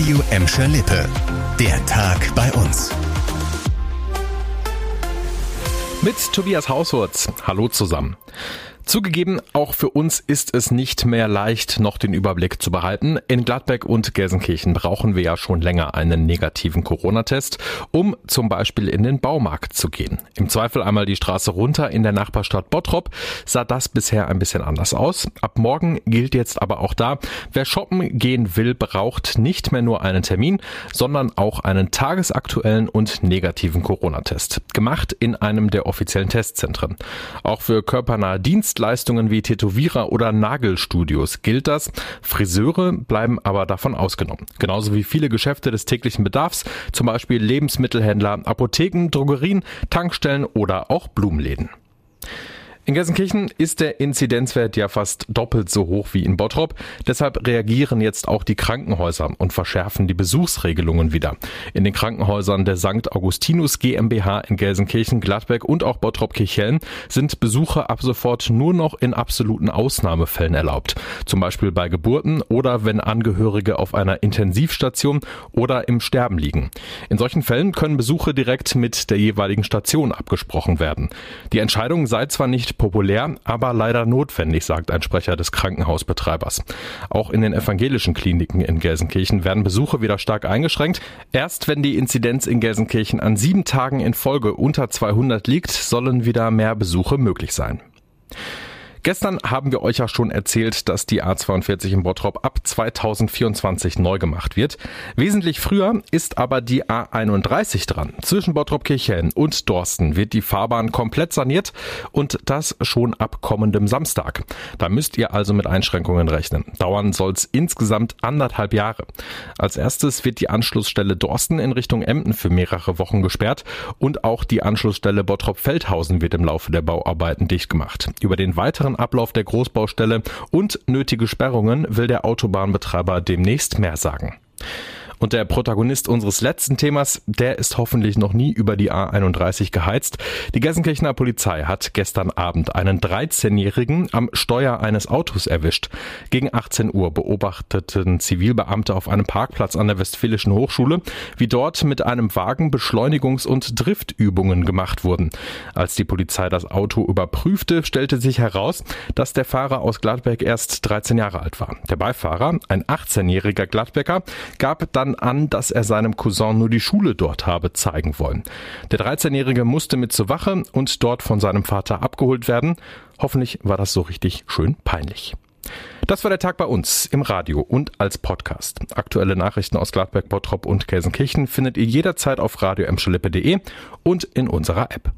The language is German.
Radio Emscher Lippe. Der Tag bei uns. Mit Tobias Hauswurz. Hallo zusammen. Zugegeben, auch für uns ist es nicht mehr leicht, noch den Überblick zu behalten. In Gladbeck und Gelsenkirchen brauchen wir ja schon länger einen negativen Corona-Test, um zum Beispiel in den Baumarkt zu gehen. Im Zweifel einmal die Straße runter in der Nachbarstadt Bottrop sah das bisher ein bisschen anders aus. Ab morgen gilt jetzt aber auch da, wer shoppen gehen will, braucht nicht mehr nur einen Termin, sondern auch einen tagesaktuellen und negativen Corona-Test. Gemacht in einem der offiziellen Testzentren. Auch für körpernahe Dienste Dienstleistungen wie Tätowierer oder Nagelstudios gilt das. Friseure bleiben aber davon ausgenommen. Genauso wie viele Geschäfte des täglichen Bedarfs, zum Beispiel Lebensmittelhändler, Apotheken, Drogerien, Tankstellen oder auch Blumenläden. In Gelsenkirchen ist der Inzidenzwert ja fast doppelt so hoch wie in Bottrop. Deshalb reagieren jetzt auch die Krankenhäuser und verschärfen die Besuchsregelungen wieder. In den Krankenhäusern der St. Augustinus GmbH in Gelsenkirchen, Gladbeck und auch Bottrop-Kirchhellen sind Besuche ab sofort nur noch in absoluten Ausnahmefällen erlaubt. Zum Beispiel bei Geburten oder wenn Angehörige auf einer Intensivstation oder im Sterben liegen. In solchen Fällen können Besuche direkt mit der jeweiligen Station abgesprochen werden. Die Entscheidung sei zwar nicht populär, aber leider notwendig, sagt ein Sprecher des Krankenhausbetreibers. Auch in den evangelischen Kliniken in Gelsenkirchen werden Besuche wieder stark eingeschränkt. Erst wenn die Inzidenz in Gelsenkirchen an sieben Tagen in Folge unter 200 liegt, sollen wieder mehr Besuche möglich sein. Gestern haben wir euch ja schon erzählt, dass die A42 in Bottrop ab 2024 neu gemacht wird. Wesentlich früher ist aber die A31 dran. Zwischen Bottrop-Kirchhellen und Dorsten wird die Fahrbahn komplett saniert und das schon ab kommendem Samstag. Da müsst ihr also mit Einschränkungen rechnen. Dauern soll es insgesamt anderthalb Jahre. Als erstes wird die Anschlussstelle Dorsten in Richtung Emden für mehrere Wochen gesperrt und auch die Anschlussstelle Bottrop-Feldhausen wird im Laufe der Bauarbeiten dicht gemacht. Über den weiteren weiteren Ablauf der Großbaustelle und nötige Sperrungen will der Autobahnbetreiber demnächst mehr sagen. Und der Protagonist unseres letzten Themas, der ist hoffentlich noch nie über die A31 geheizt. Die Gelsenkirchener Polizei hat gestern Abend einen 13-Jährigen am Steuer eines Autos erwischt. Gegen 18 Uhr beobachteten Zivilbeamte auf einem Parkplatz an der Westfälischen Hochschule, wie dort mit einem Wagen Beschleunigungs- und Driftübungen gemacht wurden. Als die Polizei das Auto überprüfte, stellte sich heraus, dass der Fahrer aus Gladbeck erst 13 Jahre alt war. Der Beifahrer, ein 18-jähriger Gladbecker, gab dann dann an, dass er seinem Cousin nur die Schule dort habe zeigen wollen. Der 13-Jährige musste mit zur Wache und dort von seinem Vater abgeholt werden. Hoffentlich war das so richtig schön peinlich. Das war der Tag bei uns im Radio und als Podcast. Aktuelle Nachrichten aus Gladberg, Bottrop und Gelsenkirchen findet ihr jederzeit auf radio und in unserer App.